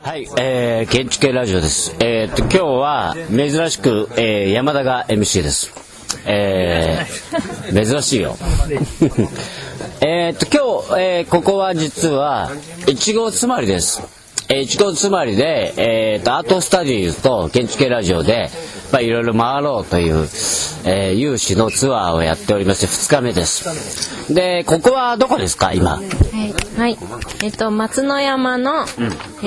はい、えー、建築系ラジオです。えー、っと、今日は珍しく、えー、山田が MC です。えー、珍しいよ。えっと、今日、えー、ここは実は、1号つまりです。えー、一号つまりで、えーと、アートスタディーズと建築系ラジオで、まあ、いろいろ回ろうという、えー、有志のツアーをやっておりまして2日目です。でここはどこですか今？はい、はい、えっ、と松の山の、うん、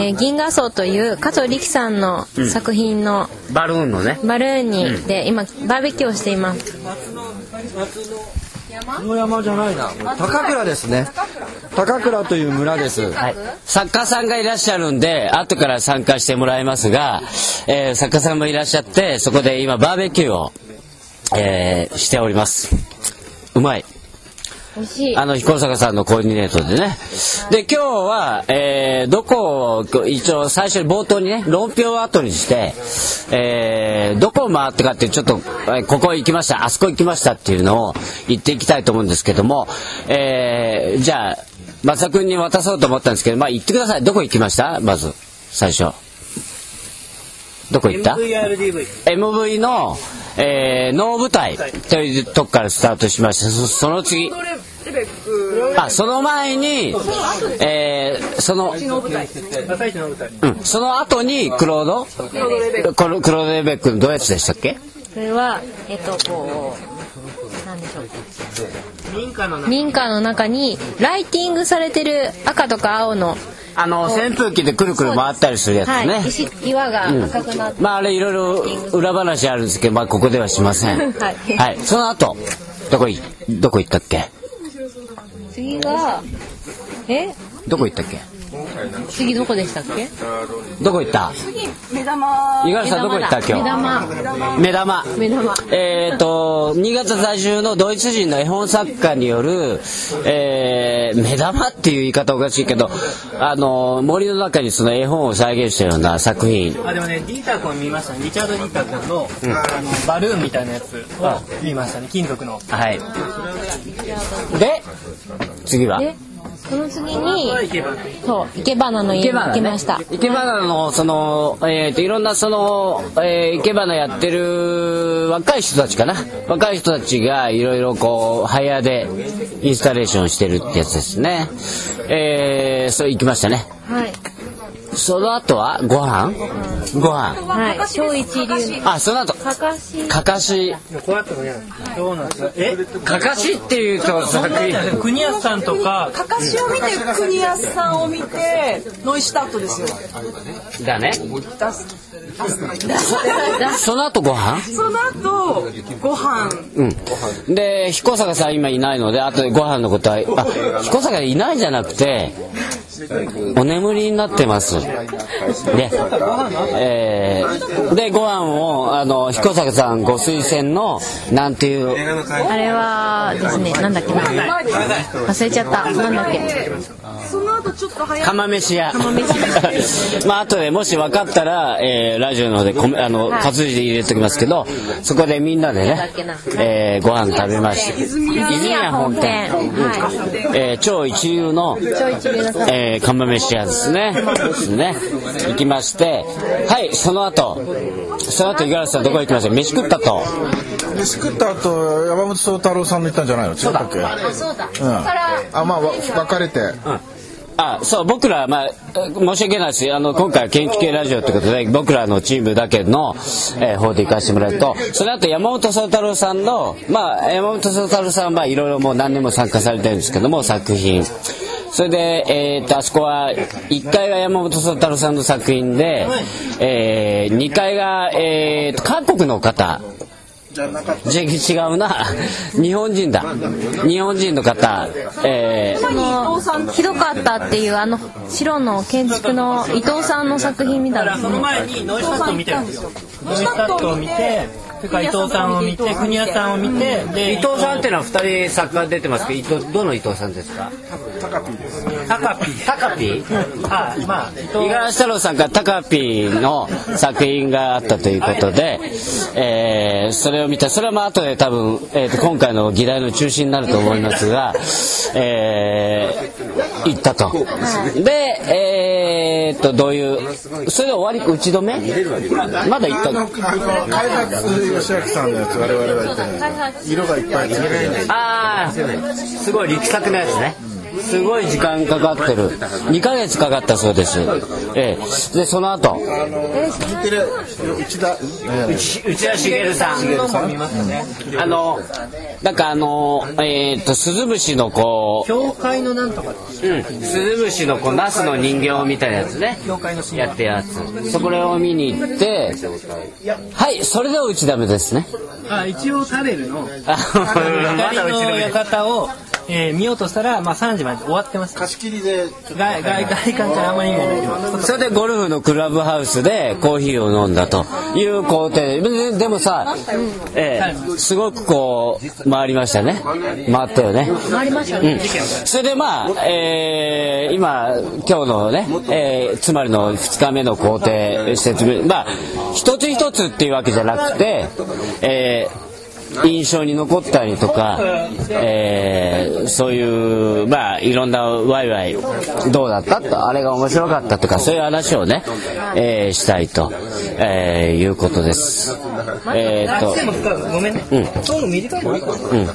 えー、銀河荘という加藤力さんの作品の、うん、バルーンのね。バルーンに、うん、で今バーベキューをしていますこの山じゃないな。高倉ですね。高倉という村です。はい。作家さんがいらっしゃるんで、後から参加してもらいますが、えー、作家さんもいらっしゃって、そこで今バーベキューを、えー、しております。うまい。あの、彦坂さんのコーディネートでね。で、今日は、えー、どこを、一応最初に冒頭にね、論評を後にして、えー、どこを回ってかってちょっと、ここ行きました、あそこ行きましたっていうのを言っていきたいと思うんですけども、えー、じゃあ、松田君に渡そうと思ったんですけど、まあ言ってください。どこ行きました？まず、最初。どこ行った ?MVRDV。MV の、えー、能舞台というとこからスタートしました。そその次。あ、その前に、えー、その、うん、その後にクロード？クロードレベック。のどうやつでしたっけ？それは、えっと、こう、なんでしょう。民家の中。民家の中にライティングされてる赤とか青のあの扇風機でくるくる回ったりするやつね、はい、石岩が赤くなって、うん、まああれいろいろ裏話あるんですけどまあここではしません。はい、はい、その後どこいどこ行ったっけ？次がえ？どこ行ったっけ？次どこでしたっけ？どこ行った？目玉。五十嵐さんどこ行った今日目玉。目玉。目玉。えっ、ー、と新潟在住のドイツ人の絵本作家による、えー、目玉っていう言い方おかしいけどあの森の中にその絵本を再現したような作品。あでもねディーター君見ましたね。リチャード・ディーター君のうん、あのバルーンみたいなやつを見ましたね。金属の。はい。で次は？その次にそう生け花の家に行きました。生け花のそのえっ、ー、といろんなその、えー、生け花やってる若い人たちかな。若い人たちがいろいろこう早でインスタレーションしてるってやつですね。えー、そう行きましたね。はいその後は？ご飯？ご飯。はい。超一流。あその後。かかし。かかし。こうやってもねどうなんですかえ？かかしっていうとさ国安さんとか。かかしを見て国安さんを見てノイシュタットですよ。だね。その後ご飯？その後ご飯。うん。で彦坂さん今いないのであとでご飯のことはあ彦坂いないじゃなくてお眠りになってます。で、えー、で、ご飯を、あの、彦坂さんご推薦の、なんていう。あれはですね、なんだっけな。忘れちゃった。なんだっけ。ちょっと早釜飯屋。釜飯屋。まあ、後でもし分かったら、えー、ラジオの方でこあの、活字で入れときますけど、そこでみんなでね、えー、ご飯食べまして。泉屋本店。えー、超一流の、えー、釜飯屋ですね。ですね。行きまして、はい、その後、その後、五十嵐さんどこ行きました？飯食ったと。飯食った後、山本宗太郎さんの行ったんじゃないの？違ったっけ？そうだ。うん。あ、まあ、別れて。うんあそう僕ら、まあ、申し訳ないですあの今回建築系ラジオということで僕らのチームだけの、えー、方で行かせてもらうと。その後山本宗太郎さんの、まあ、山本宗太郎さんはいろいろもう何年も参加されてるんですけども作品。それで、えー、とあそこは1階が山本宗太郎さんの作品で、えー、2階が、えー、韓国の方違うな。日本人だ。日本人の方。えー、ひどかったっていうあの白の建築の伊藤さんの作品見たんですね。その前にノイスタットを見て。るんですよノイスタットを見てそれから伊藤さんを見て。国谷さんを見てで伊藤さんっていうのは2人作家出てますけどどの伊藤さんですか？高ピーです。タカピータカピあまあ伊十嵐太郎さんからタカピーの作品があったということで、えーそれを見た。それはまあ後で多分、えーと今回の議題の中心になると思いますが、えー行ったと。で、えー、とどういうそれで終わり打ち止め？まだ行った開発義明さんのやつ、我々は言ってない。色がいっぱい。ああすごい力作のやつねすごい時間かかってる。2ヶ月かかったそうです。ええ。でその後？内田、内内田茂さんあのなんかあのえっ、とスズムシのこ教会のなんとかう、うん、スズムシのこうナスの人形みたいなやつね。教会の神やってるやつ。そこを見に行ってはいそれでは打ちダメですね。あ一応タレルのあの館を、えー見ようとしたら、まあ、3時まで終わってました貸し切りで、外外外観からあんまり意味ない。それでゴルフのクラブハウスでコーヒーを飲んだという工程。でででもさ、ええすごくこう回りましたね。回ったよね。回りましたね。うん、それでまあ、えー今今日のね、えーつまりの2日目の工程説明まあ一つ一つっていうわけじゃなくて、えー印象に残ったりとか、えーそういうまあいろんなワイワイどうだったとあれが面白かったとかそういう話をね、えーしたいと、えーいうことです。えーとでもごめんね、うん。うん、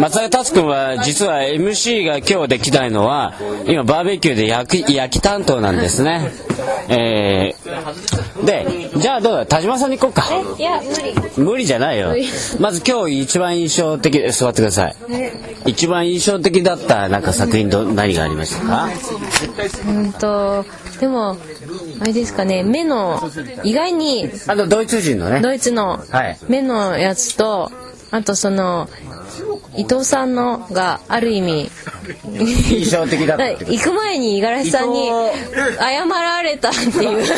松田達君は実は MC が今日できないのは今バーベキューで焼き焼き担当なんですね。えー、でじゃあどうだ田島さんに行こうか。いや無理無理じゃないよ。まず今日一番印象的座ってください。一番印象的だったなんか作品ど何がありましたか？うんとでもあれですかね目の意外にあのドイツ人のね。ドイツのはい目のやつとあとその伊藤さんのがある意味印象的だった行く前に五十嵐さんに伊謝られたっていう。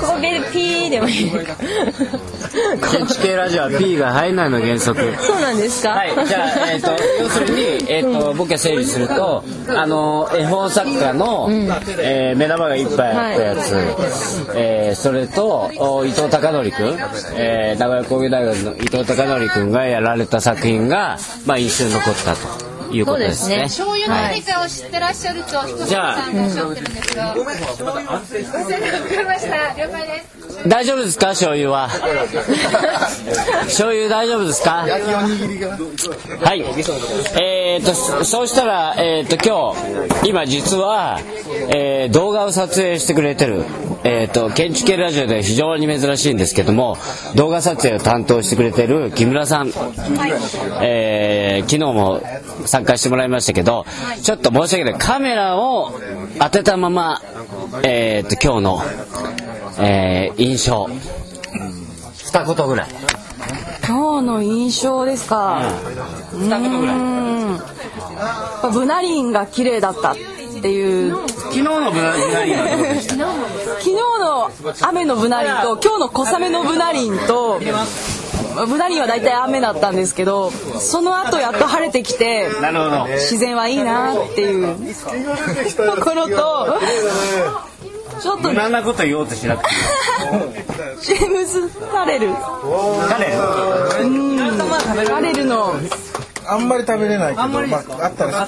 ここでピーでもいい。ラジオは P が入らないの原則。そうなんですか、はい、じゃあ、えっ、と、要するに、えっ、と、僕が整理すると、あの、絵本作家の、えー目玉がいっぱいあったやつ、えーそれと、お伊藤孝則君、えー名古屋工業大学の伊藤孝則君がやられた作品が、まあ、印象に残ったということですね。醤油の何かを知ってらっしゃると彦じゃあさんがおっしゃってるんですが。わかりました。了解です。大丈夫ですか醤油は？醤油大丈夫ですか？はい。えー、と、そそうしたら、えー、と、今日、今実は、えー動画を撮影してくれてる、えー、と、建築系ラジオで非常に珍しいんですけども、動画撮影を担当してくれてる木村さん、えー昨日も参加してもらいましたけど、ちょっと申し訳ない。カメラを当てたまま、えー、と、今日の、えー印象、二言ぐらい。今日の印象ですか？二言ぐらい。うん。やっぱブナリンが綺麗だったっていう。昨日のブラジルはどうでした？昨日の雨のブナリンと今日の小雨のブナリンと。ブナリンは大体雨だったんですけどその後やっと晴れてきて。自然はいいなっていうところとちょっと無難なこと言おうとしなくて。ジェームズ・タレル誰うん。タレルの。あんまり食べれないけど、まあ、あったら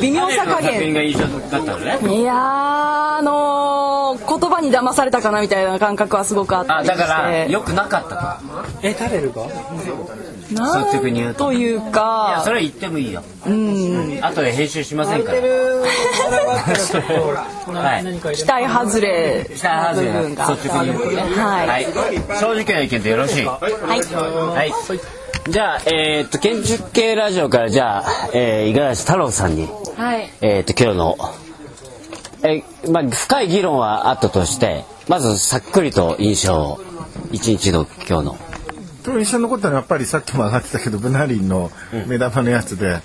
微妙さ加減。が印象だったのね。いやーあのー言葉に騙されたかなみたいな感覚はすごくあったあ、りして。だから、良くなかったえタレルがなん率直に言うとというと。いや、かそれは言ってもいいよ。うん。後で編集しませんから。はい。期待外れ。下外れ。部分があ率直に言うとね。はい。正直な意見でよろしい。はい。はい。じゃあ、えーっと、建築系ラジオから、じゃあ、えー、五十嵐太郎さんに、はい。えーっと、今日の、えーまあ、深い議論はあったとして、まずさっくりと印象を、一日の今日の。今日印象に残ったのはやっぱりさっきも上がってたけどブナリンの目玉のやつで、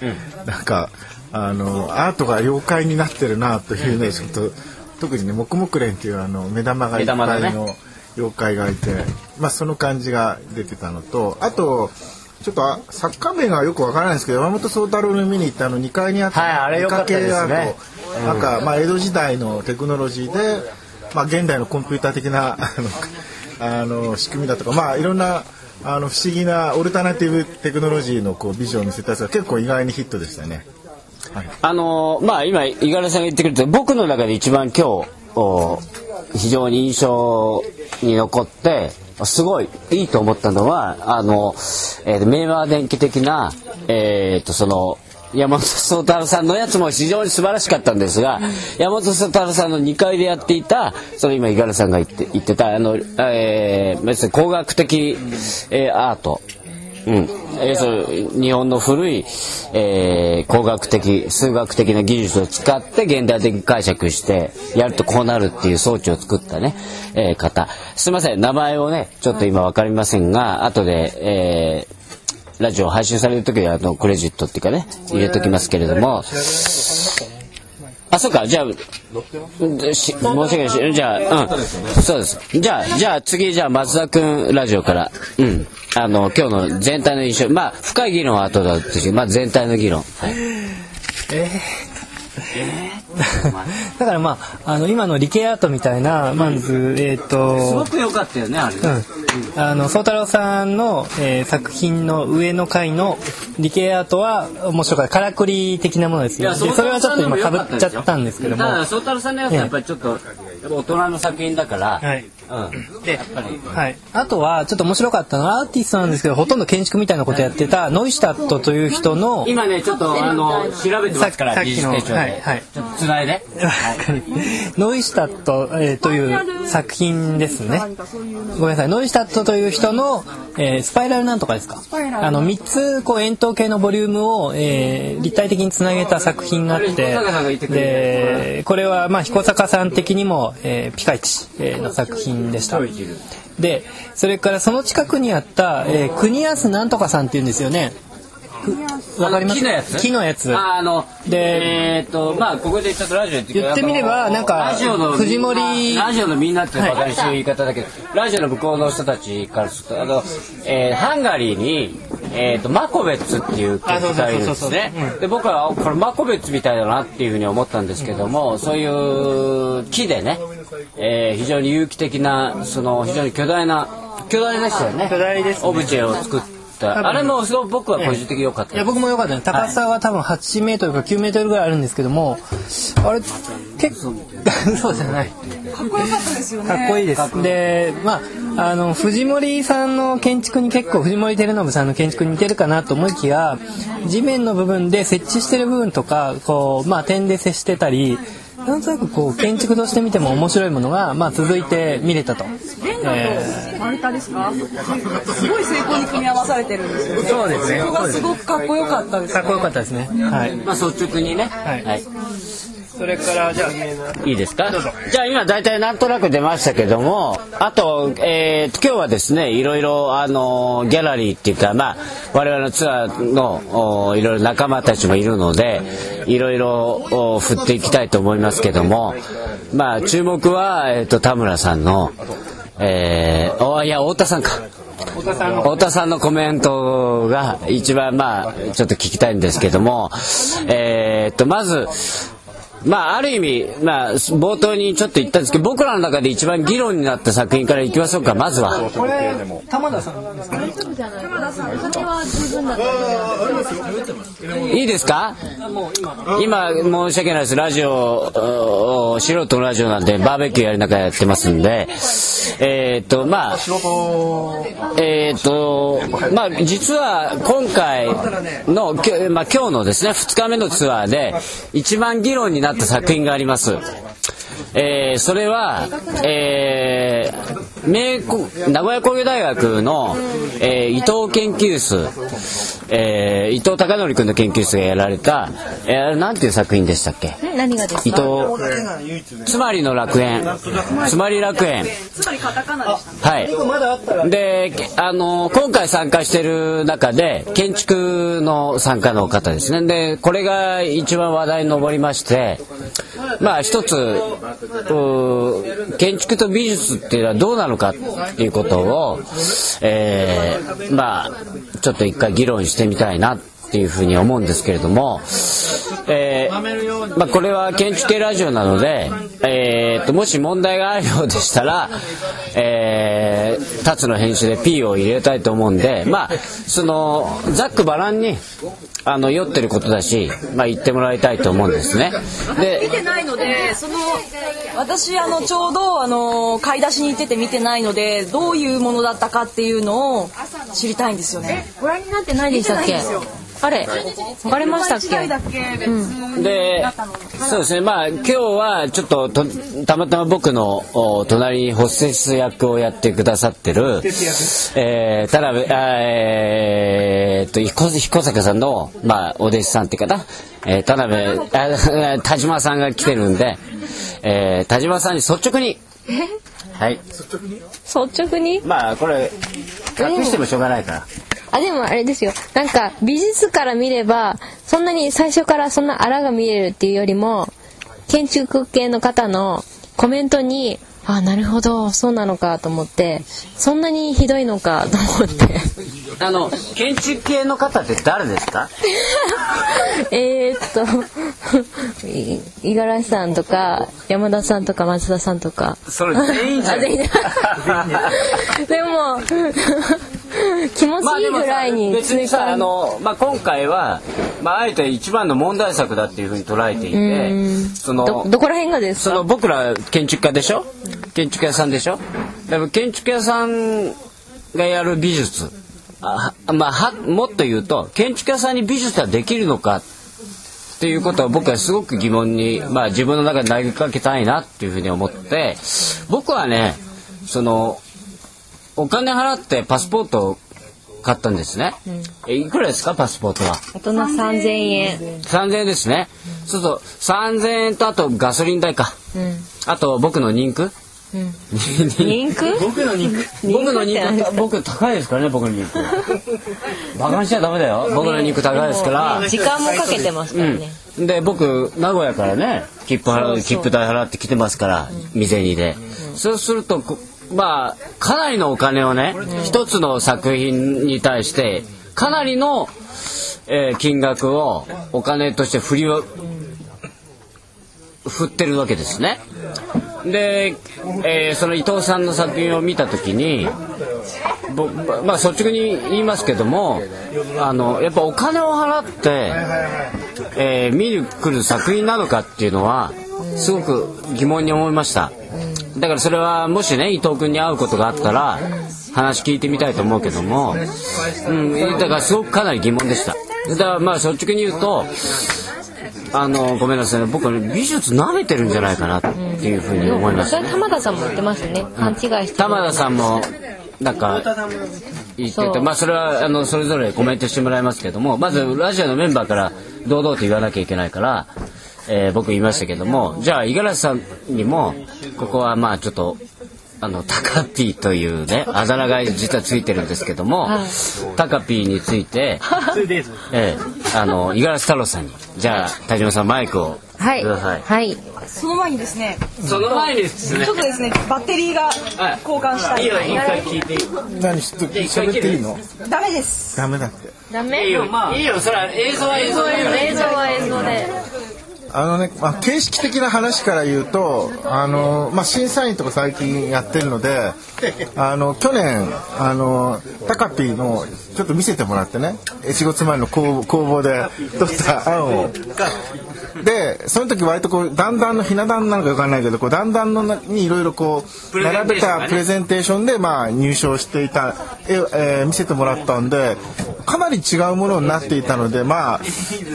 なんかあのアートが妖怪になってるなというねちょっと特にね木木蓮っていうあの目玉がいっぱいの妖怪がいて、まあその感じが出てたのとあとちょっとあ作家名がよくわからないんですけど山本宗太郎の見に行ったあの2階にあったはいあれ良かったですねなんか、まあ、江戸時代のテクノロジーで、まあ、現代のコンピューター的なあの仕組みだとか、まあ、いろんなあの不思議なオルタナティブテクノロジーのこうビジョンを見せたやつが結構意外にヒットでしたね。あのーまあ今五十嵐さんが言ってくれて僕の中で一番今日お非常に印象に残ってすごいいいと思ったのはあの、えー、明和電機的なえー、とその山本宗太郎さんのやつも非常に素晴らしかったんですが、山本宗太郎さんの2階でやっていたその今五十嵐さんが言って言ってたあの、えー、工学的、えー、アート。うん、要するに日本の古い、えー工学的数学的な技術を使って現代的に解釈してやるとこうなるっていう装置を作ったね、えー方。すいません名前をねちょっと今分かりませんが後で、えーラジオ配信される時はあのクレジットっていうかね入れときますけれどもあ、そうか、じゃあ、し申し訳ないし、じゃあ、うん、そうです。じゃあ、じゃあ次、じゃあ松田君ラジオから、うん、あの、今日の全体の印象、まあ、深い議論は後だったし、まあ全体の議論。はい。だからまああの今の理系アートみたいなまずえっ、すとごく良かったよね、あれね。うん、あの宗太郎さんの、えー作品の上の階の理系アートは面白かった。からくり的なものですね。でそれはちょっと今かぶっちゃったんですけども。ただ、宗太郎さんのやつはやっぱりちょっと、やっぱ大人の作品だから、はいうん。でやっぱり、はい、あとはちょっと面白かったのはアーティストなんですけどほとんど建築みたいなことやってたノイシュタットという人の今ね、ちょっと、あの、調べてますから、さっき技術手帳で。はいはいちょっとつないで。ノイシュタット、えーという作品ですね。ごめんなさい。ノイシュタットという人の、えースパイラルなんとかですか？あの3つこう円筒形のボリュームを、えー立体的につなげた作品があって、彦坂さんが言ってくれでこれはまあ彦坂さん的にも、えーピカイチえーの作品でした。で、それからその近くにあった、えー、国安なんとかさんっていうんですよね。くわかります？木のやつ？木のやつ。ああの、でえーっと、まあ、ここでちょっとラジオ言ってみればなんかラジオの藤森ラジオのみんなってバカにしてる言い方だけど、ラジオの向こうの人たちからすると、あの、えーハンガリーに、えーっと、マコベッツっていう曲がいるんですね。で、僕は、これマコベッツみたいだなっていうふうに思ったんですけども、そういう木でね、えー非常に有機的な、その、非常に巨大な、巨大でしたよね。巨大ですねオブジェを作った。あれもすごく僕は個人的に良かったいや僕も良かったです高さは多分8メートルか9メートルぐらいあるんですけどもあれ結構 そうじゃない。かっこよかったですよね。かっこいいです。でまああの藤森さんの建築に結構藤森照信さんの建築に似てるかなと思いきや地面の部分で設置してる部分とかこうまあ点で接してたりなんとなくこう建築として見ても面白いものが、まあ、続いて見れたと。え丸太ですか？すごい成功に組み合わされてるんですよねそうですねそこがすごくかっこよかったですーかっこよかったですね。はい。まあ率直にね。はいはいそれからじゃあ。いいですか？じゃあ今大体なんとなく出ましたけどもあと,、えーと今日はですねいろいろあのギャラリーっていうかまあ我々のツアーのおいろいろ仲間たちもいるのでいろいろお振っていきたいと思いますけどもまあ注目は、えー、と田村さんのえー、おいや太田さんか。太田さんの。コメントが一番まあちょっと聞きたいんですけどもえーっとまずまあある意味まあ冒頭にちょっと言ったんですけど僕らの中で一番議論になった作品からいきましょうかまずは。これ玉田さんですか？ねいいです。か今申し訳ないですラジオお素人のラジオなん。でバーベキューやりながらやってますん。でえーっとまあえーっとまあ実は今回のきょ、まあ、今日のですね2日目のツアーで一番議論になった作品があります。えーそれは、えー名工名古屋工業大学の、えー伊藤研究室、えー伊藤孝則君の研究室がやられた、えーなんていう作品でしたっけ？何がです伊藤つまりの楽園。つまり楽園。はい。であの今回参加してる中で建築の参加の方ですね。でこれが一番話題に上りましてまあ一つ建築と美術っていうのはどうなのかっていうことを、えーまあちょっと一回議論してみたいなっいうふうに思うんですけれども、えーまあ、これは建築系ラジオなので、えー、ともし問題があるようでしたら、えー、タツの編集で P を入れたいと思うんで、まあ、そのざっくばらんにあの酔ってることだし、まあ、言ってもらいたいと思うんですね。で見てないのでその私あのちょうどあの買い出しに行ってて見てないのでどういうものだったかっていうのを知りたいんですよね。ご覧になってないでしたっけ？あれ分かりましたっけ？だけ？別で、そうですね、まあ、今日はちょっととたまたま僕のお隣にホステス役をやってくださってる、えー、田辺、あえー、っと彦彦坂さんの、まあ、お弟子さんっていうかな、えー、田辺あ 田島さんが来てるんで、えー、田島さんに率直に、はい、率直に？まあこれ隠してもしょうがないから。あでもあれですよ。なんか美術から見ればそんなに最初からそんなあらが見えるっていうよりも建築系の方のコメントにあなるほどそうなのかと思ってそんなにひどいのかと思って。あの建築系の方って誰ですか？えーっとい五十嵐さんとか山田さんとか松田さんとか。それ全員じゃん。でも気持ちいいぐらいに別にさあの、まあ、今回は、まあ、あえて一番の問題作だっていうふうに捉えていてそのどどこら辺がですか？その僕ら建築家でしょ？建築屋さんでしょ？でも建築屋さんがやる美術。あまあはもっと言うと建築屋さんに美術はできるのかっていうことは僕はすごく疑問に、まあ、自分の中で投げかけたいなっていうふうに思って僕はねそのお金払ってパスポートを買ったんですね、えいくらですか？パスポートは。大人3000円。3000円ですね、そうすると3000円とあとガソリン代か、あと僕の人区、リンク僕の肉僕の肉僕高いですからね僕の肉バカにしちゃダメだよ。僕の肉高いですから。時間もかけてますからね、うん、で僕名古屋からね切符払う切符代払って来てますから未銭で、そうするとこまあかなりのお金をね、一つの作品に対してかなりの、えー金額をお金として振りを振ってるわけですね。で、えーその伊藤さんの作品を見た時にぼまあ率直に言いますけどもあのやっぱお金を払って、えー見に来る作品なのかっていうのはすごく疑問に思いましただからそれはもしね伊藤君に会うことがあったら話聞いてみたいと思うけども、うん、だからすごくかなり疑問でした。だからまあ率直に言うとあのごめんなさいね僕はね美術舐めてるんじゃないかなっていうふうに思いましたそれ玉田さんも言ってますよね。勘違いして玉田さんもなんか言っててまあそれはあのそれぞれコメントしてもらいますけどもまずラジオのメンバーから堂々と言わなきゃいけないから、えー僕言いましたけどもじゃあ五十嵐さんにもここはまあちょっとあのタカピーというねあだ名が実はついてるんですけども、タカピーについて、えーあの五十嵐太郎さんにじゃあ田島さんマイクを。はい。ください、はい。その前にですねその前にですね。ちょっとですねバッテリーが交換したい。いいよ一回聞いて。いい何しと喋っていいの？ダメです。ダメだって。ダメ？いいよ、いいよ、それは映像は映像で。映像は映像であのね、まあ、形式的な話から言うと、あの、まあ、審査員とか最近やってるので、あの、去年、あの、タカピーの、ちょっと見せてもらってね、仕事前の工工房で取った案を。で、その時割とこう、段々のひな壇なのかわかんないけど、こう、段々のなにいろいろこう、並べたプレゼンテーションで、まあ、入賞していた絵を、えー見せてもらったんで、かなり違うものになっていたので、まあ、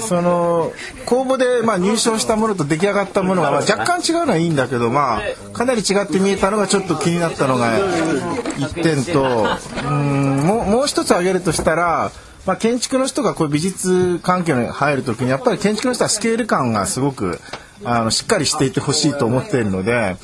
その、公募で、まあ、入賞したものと出来上がったものが、まあ、若干違うのはいいんだけど、まあ、かなり違って見えたのがちょっと気になったのが一点と、うん、もう、もう一つ挙げるとしたら、まあ、建築の人がこういう美術環境に入るときにやっぱり建築の人はスケール感がすごくあのしっかりしていてほしいと思っているので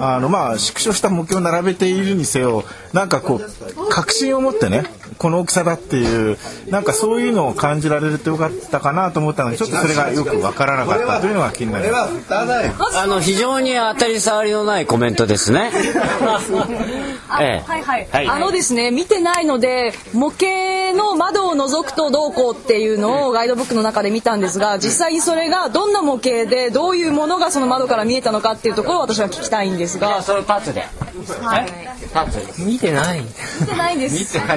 あのまあ縮小した目標を並べているにせよなんかこう確信を持ってねこの大きさだっていうなんかそういうのを感じられるとよかったかなと思ったのでちょっとそれがよくわからなかったというのが気になります。あの、非常に当たり障りのないコメントですね。あええはいはい、はいあのですね見てないので模型の窓を覗くとどうこうっていうのをガイドブックの中で見たんですが実際にそれがどんな模型でどういうものがその窓から見えたのかっていうところを私は聞きたいんですがそれパッツで。はいパッツ。見てない見てないです。お前、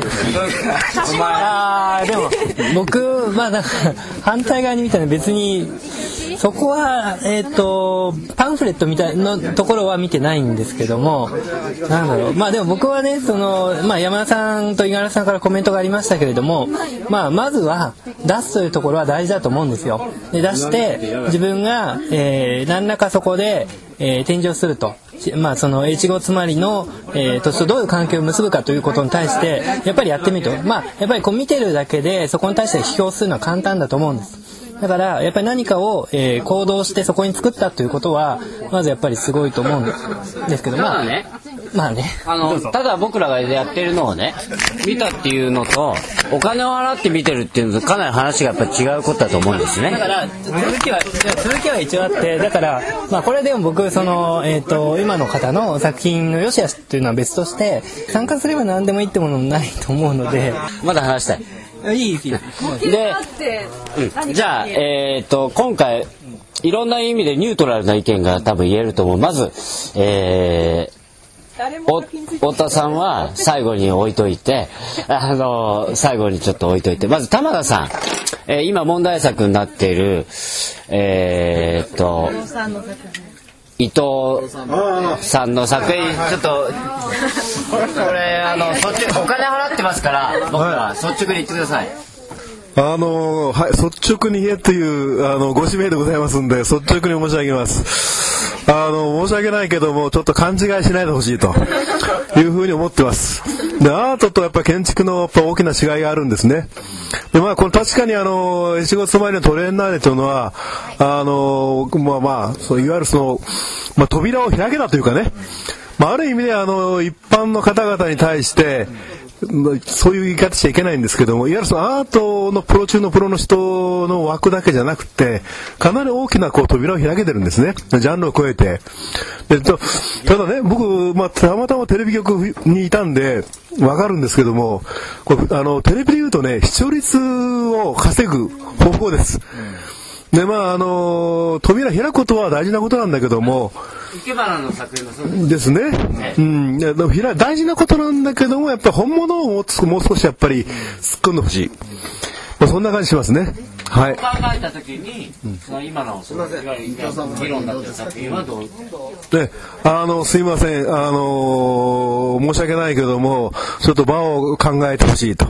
あーでも僕まあなんか反対側に見たの別にそこはえっ、とパンフレットみたいなところは見てないんですけどもなんだろう。まあでも僕はねその、まあ、山田さんと五十嵐さんからコメントがありましたけれども、まあ、まずは出すというところは大事だと思うんですよ。で出して自分が、えー何らかそこで、えー展示をすると。まあ、その越後つまりの、えー土地とどういう関係を結ぶかということに対してやっぱりやってみると、まあ、やっぱりこう見てるだけでそこに対して批評するのは簡単だと思うんです。だからやっぱり何かを、えー行動してそこに作ったということはまずやっぱりすごいと思うんですけどまあね、まあねあの、ただ僕らがやってるのをね、見たっていうのと、お金を払って見てるっていうのと、かなり話がやっぱり違うことだと思うんですねだ。から続きは続きは一応あってだから、まあ、これでも僕その、えー、と今の方の作品の良し悪しというのは別として参加すれば何でもいいってものもないと思うのでまだ話したい。いいですよで、ってうんじゃあ、えっ、と、今回、いろんな意味でニュートラルな意見が多分言えると思う。まず、えー、お太田さんは最後に置いといて、あの、最後にちょっと置いといて、まず玉田さん、えー今問題作になっている、えーっと、伊藤さんの作品、ちょっと、これ、あの、お金払ってますから、僕は率直に言ってください。あのはい、率直に言えというあのご指名でございますんで率直に申し上げます。あの申し訳ないけどもちょっと勘違いしないでほしいというふうに思ってます。でアートとやっぱ建築のやっぱ大きな違いがあるんですね。でまあこれ確かにあの越後妻のトレーナーレというのはあのまあまあそういわゆるその、まあ、扉を開けたというかね。まあ、ある意味であの一般の方々に対してそういう言い方しちゃいけないんですけどもいわゆるそのアートのプロ中のプロの人の枠だけじゃなくてかなり大きなこう扉を開けてるんですね。ジャンルを超えて。でとただね僕、まあ、たまたまテレビ局にいたんでわかるんですけどもこれあのテレビで言うとね視聴率を稼ぐ方法です、でまああの扉開くことは大事なことなんだけども、生け花の作品もそうです。ですね。うん。でもひら大事なことなんだけども、やっぱり本物をもう少もう少しやっぱり突っ込んでほしい。まあ、そんな感じしますね。はい。考えたときに、その今の、そのいわゆる議論だった作品はどう？で、あの、すいません。あの申し訳ないけども、ちょっと場を考えてほしいと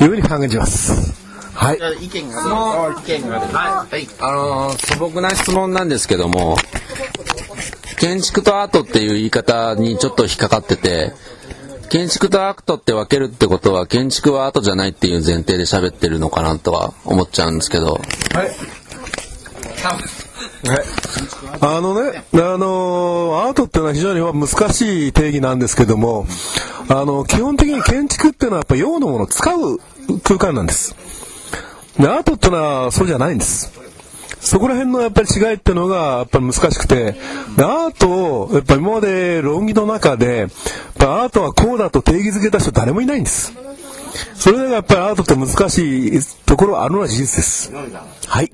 いうふうに考えてます。はい。意見が意見がはい、あのー素朴な質問なんですけども建築とアートっていう言い方にちょっと引っかかってて建築とアートって分けるってことは建築はアートじゃないっていう前提で喋ってるのかなとは思っちゃうんですけど。あのね、あのアートっていうのは非常に難しい定義なんですけども、あの、基本的に建築っていうのはやっぱ用のものを使う空間なんです。で、アートってのはそうじゃないんです。そこら辺のやっぱり違いっていうのがやっぱり難しくて、でアートをやっぱり今まで論議の中で、やっぱアートはこうだと定義づけた人誰もいないんです。それがやっぱりアートって難しいところはあるのは事実です。はい。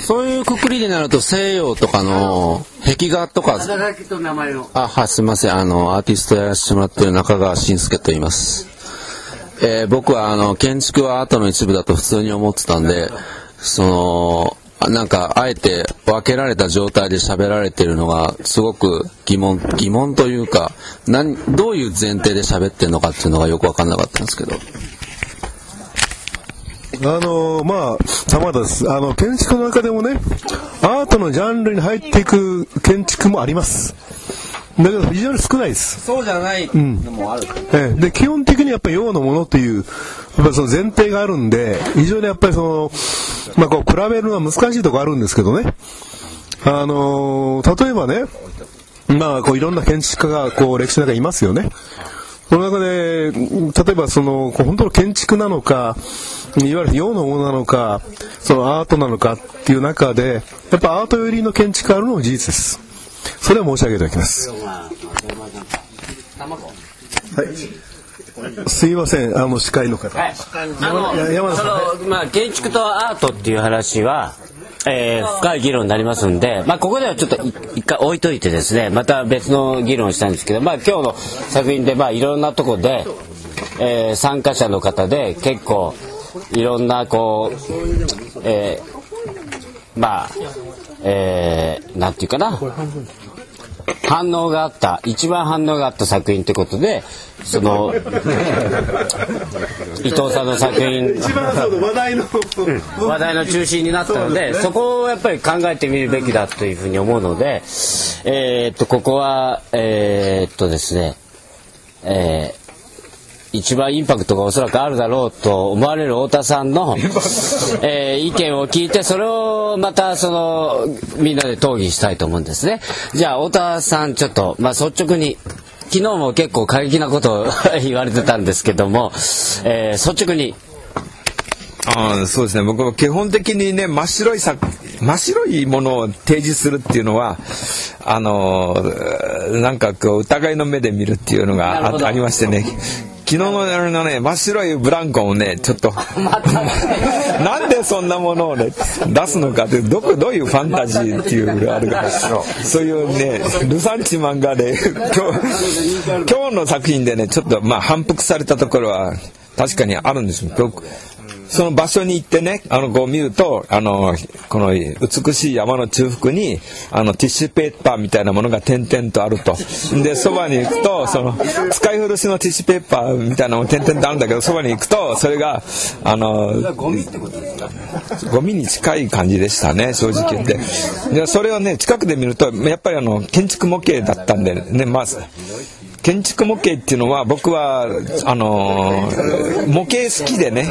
そういうくくりになると西洋とかの壁画とか。あ、はい、すみません。あの、アーティストやらせてもらってる中川慎介と言います。えー僕はあの、建築はアートの一部だと普通に思ってたんで、その、なんか、あえて分けられた状態で喋られてるのが、すごく疑問、疑問というか、なん、どういう前提で喋ってるのかっていうのがよく分かんなかったんですけど。あのまあ、玉田です。あの、建築の中でもね、アートのジャンルに入っていく建築もあります。だけど非常に少ないです。そうじゃないのもある。ええで、基本的にやっぱり用のものという、っぱりその前提があるんで、非常にやっぱりその、まあこう比べるのは難しいところあるんですけどね。あのー例えばね、まあこういろんな建築家がこう歴史の中にいますよね。その中で、うん例えばその、こう本当の建築なのか、いわゆる洋のものなのか、そのアートなのかっていう中で、やっぱアート寄りの建築があるのも事実です。それは申し上げておきます。はい。すいません、あの司会の方。はい、あのや山田さんそのまあ建築とアートっていう話は、えー深い議論になりますんで、まあここではちょっと一回置いといてですね、また別の議論をしたんですけど、まあ今日の作品でまあいろんなところで、えー参加者の方で結構いろんなこう、えーまあ、えーなんていうかな。反応があった。一番反応があった作品ってことでその 伊藤さんの作品。一番その話題の、話題の中心になったのでそこをやっぱり考えてみるべきだというふうに思うのでえーっとここはえーっとですねえー一番インパクトがおそらくあるだろうと思われる太田さんの、えー意見を聞いてそれをまたそのみんなで討議したいと思うんですね。じゃあ太田さんちょっと、まあ、率直に昨日も結構過激なことを 言われてたんですけども、えー率直に。ああそうですね。僕は基本的にね真っ白いさ真っ白いものを提示するっていうのはあのーなんかこう疑いの目で見るっていうのがあありましてね昨日のあのね真っ白いブランコをねちょっと なんでそんなものをね出すのかってどこどういうファンタジーっていうあるかそういうねルサンチマンがね今日今日の作品でねちょっとまあ反復されたところは確かにあるんですよ。僕その場所に行ってね、あの、こう見ると、あの、この美しい山の中腹に、あの、ティッシュペーパーみたいなものが点々とあると。で、そばに行くと、その、使い古しのティッシュペーパーみたいなのも点々とあるんだけど、そばに行くと、それが、あの、ゴミってことですか？ゴミに近い感じでしたね、正直言って。で、それをね、近くで見ると、やっぱりあの、建築模型だったんで、ね、まず、建築模型っていうのは僕はあのー模型好きでね。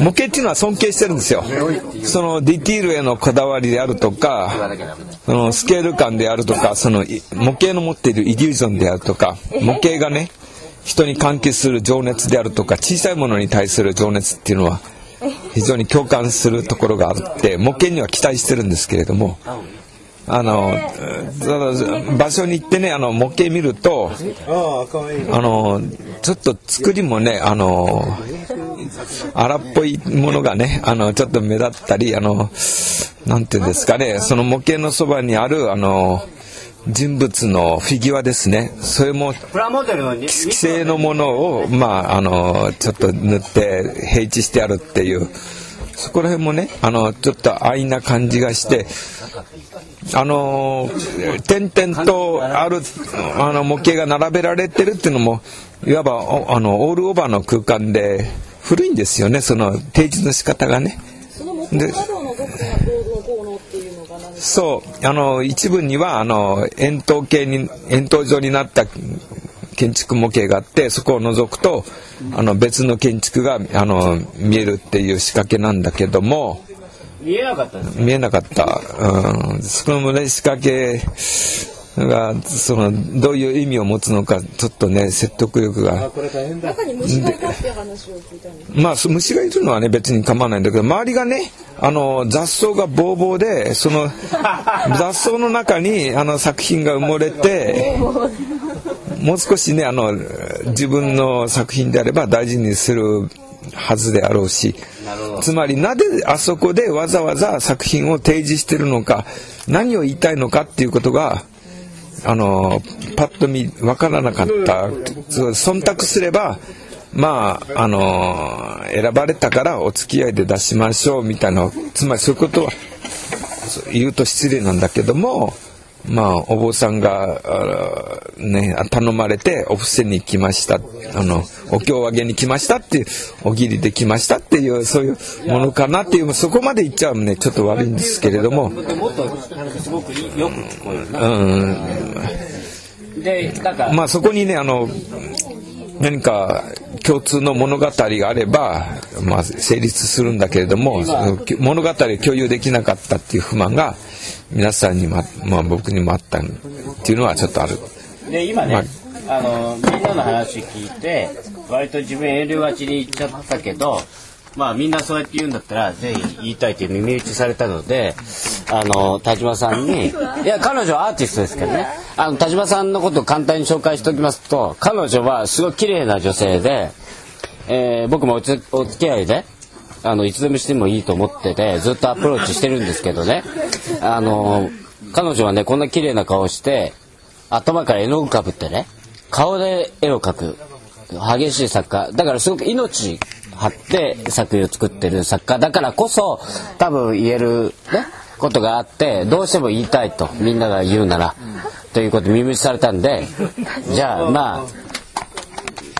模型っていうのは尊敬してるんですよ。そのディティールへのこだわりであるとかそのスケール感であるとかその模型の持っているイリュージョンであるとか模型がね人に関係する情熱であるとか小さいものに対する情熱っていうのは非常に共感するところがあって模型には期待してるんですけれどもあの場所に行ってねあの模型見るとあのちょっと作りもねあの荒っぽいものがねあのちょっと目立ったりあのなんていうんですかねその模型のそばにあるあの人物のフィギュアですね。それもプラモデルの規制のものをまああのちょっと塗って平地してあるっていうそこら辺もねあのちょっと安易な感じがしてあの点々とあるあの模型が並べられてるっていうのもいわばあのオールオーバーの空間で古いんですよねその提示の仕方がね。でそうあの一部にはあの円筒形に円筒状になった建築模型があってそこを覗くとあの別の建築があの見えるっていう仕掛けなんだけども見えなかった見えなかった、うん、そのね仕掛けがそのどういう意味を持つのかちょっとね説得力が。中に虫がいたっていう話を聞いたんですまあそ虫がいるのはね別に構わないんだけど周りがねあの雑草がぼうぼうでその 雑草の中にあの作品が埋もれてもう少しねあの自分の作品であれば大事にするはずであろうしつまりなぜあそこでわざわざ作品を提示してるのか何を言いたいのかっていうことがあのパッと見分からなかった。忖度すればまああの選ばれたからお付き合いで出しましょうみたいなつまりそういうことは言うと失礼なんだけどもまあお坊さんがあね頼まれてお布施に来ました。あのお経をあげに来ましたっていうお義理で来ましたっていうそういうものかなっていうそこまで言っちゃうねちょっと悪いんですけれども。もっとすごくいいよく聞こえるなうんまあそこにねあの何か共通の物語があれば、まあ、成立するんだけれども物語を共有できなかったっていう不満が皆さんにも、まあ、僕にもあったっていうのはちょっとある。で今ね、まあ。のみんなの話聞いて割と自分遠慮がちに言っちゃったけどまあみんなそうやって言うんだったらぜひ言いたいという耳打ちされたのであの田島さんにいや彼女はアーティストですけどねあの田島さんのことを簡単に紹介しておきますと彼女はすごい綺麗な女性で、えー僕もおつお付き合いであのいつでもしてもいいと思っててずっとアプローチしてるんですけどね。あの彼女はねこんな綺麗な顔して頭から絵の具かぶってね顔で絵を描く。激しい作家。だからすごく命張って作品を作ってる作家だからこそ多分言える、ね、ことがあってどうしても言いたいとみんなが言うならということで耳打ちされたんでじゃあま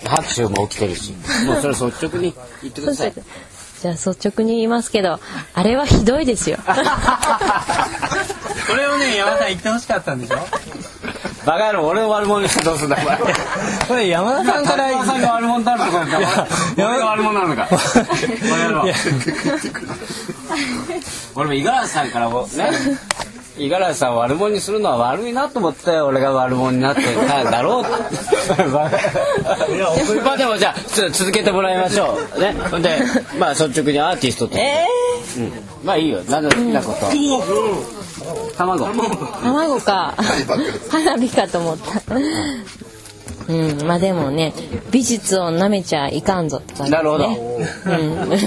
あ拍手も起きてるしもうそれ率直に言ってください。じゃあ率直に言いますけどあれはひどいですよ これをね山田さん言ってほしかったんでしょ？バカ野郎俺を悪者にしてどうすんだお前。これ山田さんから田島さんが悪者になるとかだか？ら俺が悪者なのか？バカ野郎。いや俺も五十嵐さんからもね五十嵐さんを悪者にするのは悪いなと思って俺が悪者になってたんだろう。まあでもじゃあちょっと続けてもらいましょう。ね。ほんでまあ率直にアーティストと。して、うん、まあいいよ。何の好きなこと卵。卵か。花火かと思った。うんまあでもね美術をなめちゃいかんぞってね。なるほど。うん。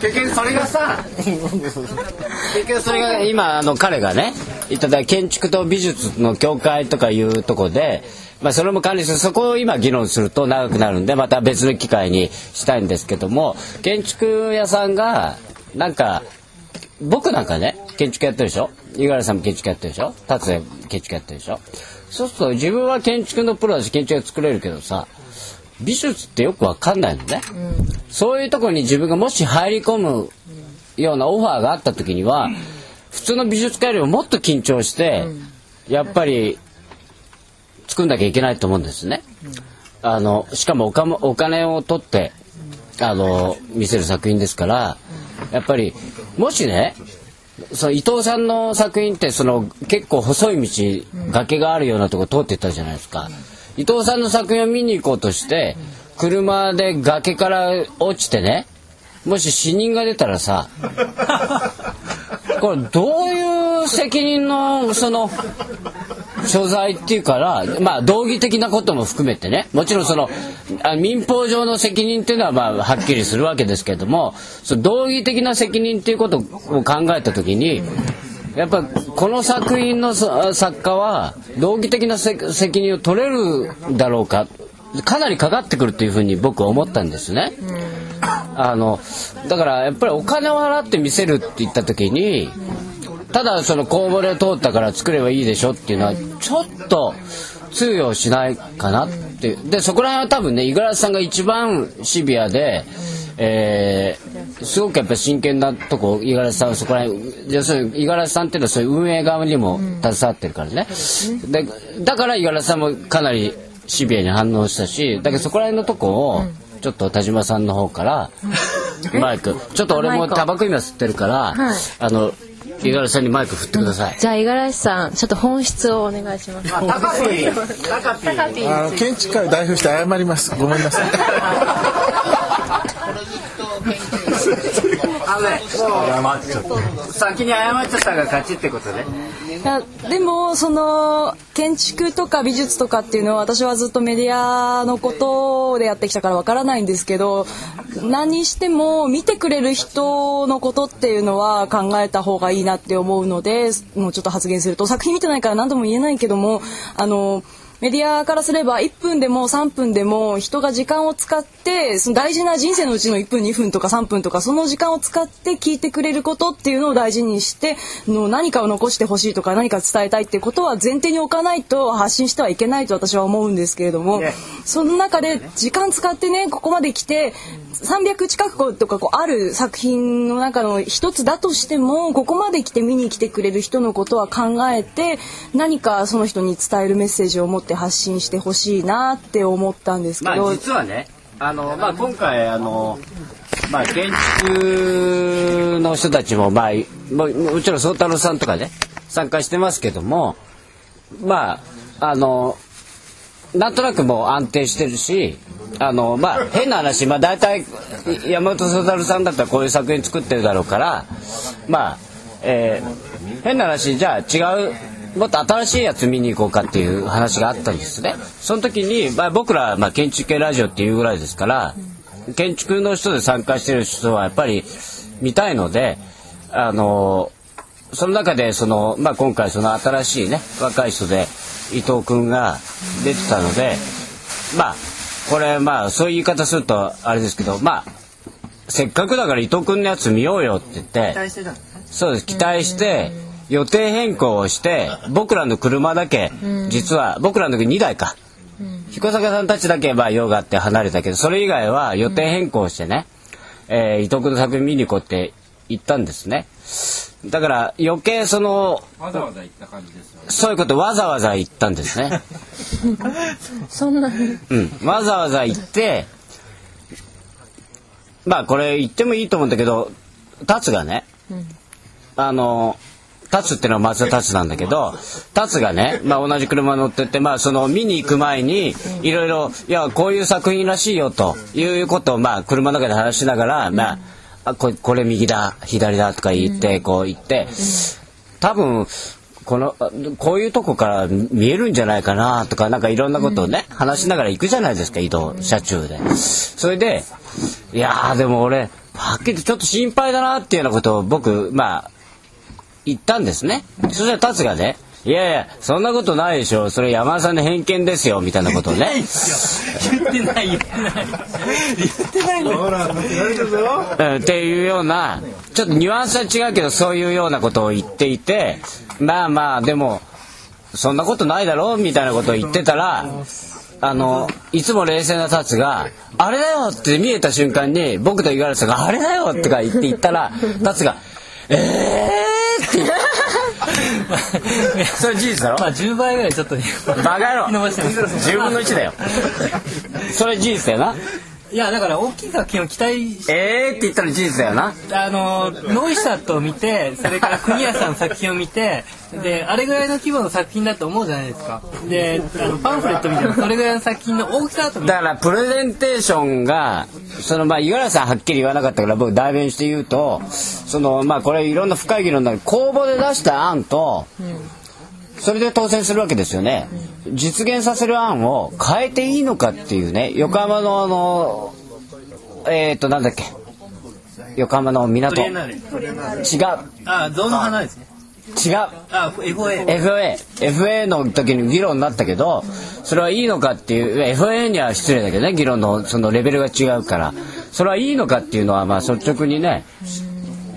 結局それがさ結局それが今あの彼がね言った建築と美術の境界とかいうとこで、まあ、それも管理する。そこを今議論すると長くなるんでまた別の機会にしたいんですけども建築屋さんがなんか僕なんかね建築やってるでしょ？五十嵐さんも建築やってるでしょ？達也建築やってるでしょ？そうすると自分は建築のプロだし建築が作れるけどさ美術ってよくわかんないのね、そういうとこに自分がもし入り込むようなオファーがあった時には普通の美術家よりももっと緊張して、やっぱり作んなきゃいけないと思うんですね。あのしかもおかもお金を取ってあの見せる作品ですからやっぱりもしねその伊藤さんの作品ってその結構細い道崖があるようなとこ通ってったじゃないですか。伊藤さんの作品を見に行こうとして車で崖から落ちてねもし死人が出たらさ これどういう責任のその所在っていうからまあ道義的なことも含めてねもちろんそのあ民法上の責任っていうのはまあはっきりするわけですけれどもその道義的な責任っていうことを考えた時にやっぱこの作品のそ作家は道義的なせ責任を取れるだろうかかなりかかってくるというふうに僕は思ったんですね。あのだからやっぱりお金を払って見せるって言った時にただその公募で通ったから作ればいいでしょっていうのはちょっと通用しないかなって。いうでそこら辺は多分ね五十嵐さんが一番シビアで、えーすごくやっぱ真剣なとこ五十嵐さんはそこら辺要するに五十嵐さんっていうのはそういう運営側にも携わってるからね、でだから五十嵐さんもかなりシビアに反応したしだけどそこら辺のとこをちょっと田島さんの方からマイクちょっと俺もタバコ今吸ってるから、はい。あの五十嵐さん。にマイク振ってください。じゃあ五十嵐さんちょっと本質をお願いします。高ピー高ピーあの建築家を代表して謝ります。ごめんなさい あのね、もう先に謝っちゃったが勝ちってことね。いやでもその建築とか美術とかっていうのは私はずっとメディアのことでやってきたからわからないんですけど何にしても見てくれる人のことっていうのは考えた方がいいなって思うのでもうちょっと発言すると作品見てないから何とも言えないけどもあのメディアからすれば1分でも3分でも人が時間を使ってその大事な人生のうちの1分2分とか3分とかその時間を使って聞いてくれることっていうのを大事にしての何かを残してほしいとか何か伝えたいっていうことは前提に置かないと発信してはいけないと私は思うんですけれどもその中で時間使ってねここまで来て300近くとかこうある作品の中の一つだとしてもここまで来て見に来てくれる人のことは考えて何かその人に伝えるメッセージを持ってって発信してほしいなって思ったんですけまど、あ実はねあの、まあ、今回あの、まあ、建築の人たちも、まあ、ももちろん宗太郎さんとかね参加してますけどもまああのなんとなくもう安定してるしあのまあ変な話まあ大体山本宗太郎さんだったらこういう作品作ってるだろうからまあ、えー変な話じゃあ違うもっと新しいやつ見に行こうかっていう話があったんですね。その時に、まあ、僕ら、まあ、建築系ラジオっていうぐらいですから建築の人で参加してる人はやっぱり見たいのであのその中でその、まあ、今回その新しいね若い人で伊藤君が出てたのでまあこれまあそういう言い方するとあれですけどまあせっかくだから伊藤君のやつ見ようよって言ってそうです期待して予定変更をして僕らの車だけ実は僕らの時2台か。彦坂さんたちだけまあ用があって離れたけどそれ以外は予定変更してね、えー伊藤君の作品見に行こうって言ったんですね。だから余計そのわざわざ行った感じですよね。そういうことわざわざ言ったんですね。そんなに。うん。わざわざ言って、まあこれ言ってもいいと思うんだけど、達がね、あの、達ってのは松田達なんだけど、達がね、まあ同じ車乗ってって、まあその見に行く前に、いろいろ、いや、こういう作品らしいよということを、まあ車の中で話しながら、まあ、あこれこれ右だ、左だとか言って、こう言って、多分、このあこういうとこから見えるんじゃないかなとかなんかいろんなことをね、話しながら行くじゃないですか移動車中で。それでいやーでも俺はっきりちょっと心配だなっていうようなことを僕まあ言ったんですねそしたら達がねいやいやそんなことないでしょそれ山田さんの偏見ですよみたいなことをね言ってない言ってない言ってないのほら。うんっていうようなちょっとニュアンスは違うけどそういうようなことを言っていてまあまあでもそんなことないだろうみたいなことを言ってたらあのいつも冷静な達が「あれだよ!」って見えた瞬間に僕と五十嵐さんが「あれだよ!」とか言って言ったら達が「えー!」って言って それ事実だろ？まあ10倍ぐらいちょっとバカ野郎。伸ばしてます。10分の1だよ。それ事実だよないやだから大きい作品を期待しえーって言ったら事実だよな。あのノイシャットを見てそれから国谷さんの作品を見てであれぐらいの規模の作品だと思うじゃないですか。であのパンフレット見てもそれぐらいの作品の大きさだとだからプレゼンテーションがそのまあ五十嵐さんはっきり言わなかったから僕代弁して言うとそのまあこれいろんな深い議論になる公募で出した案とそれで当選するわけですよね。実現させる案を変えていいのかっていうね横浜のあのえっ、となんだっけ。横浜の港。違う。あ象の花ですね違う。あ FOA FA FA の時に議論になったけどそれはいいのかっていう FA には失礼だけどね議論のそのレベルが違うから。それはいいのかっていうのはまあ率直にね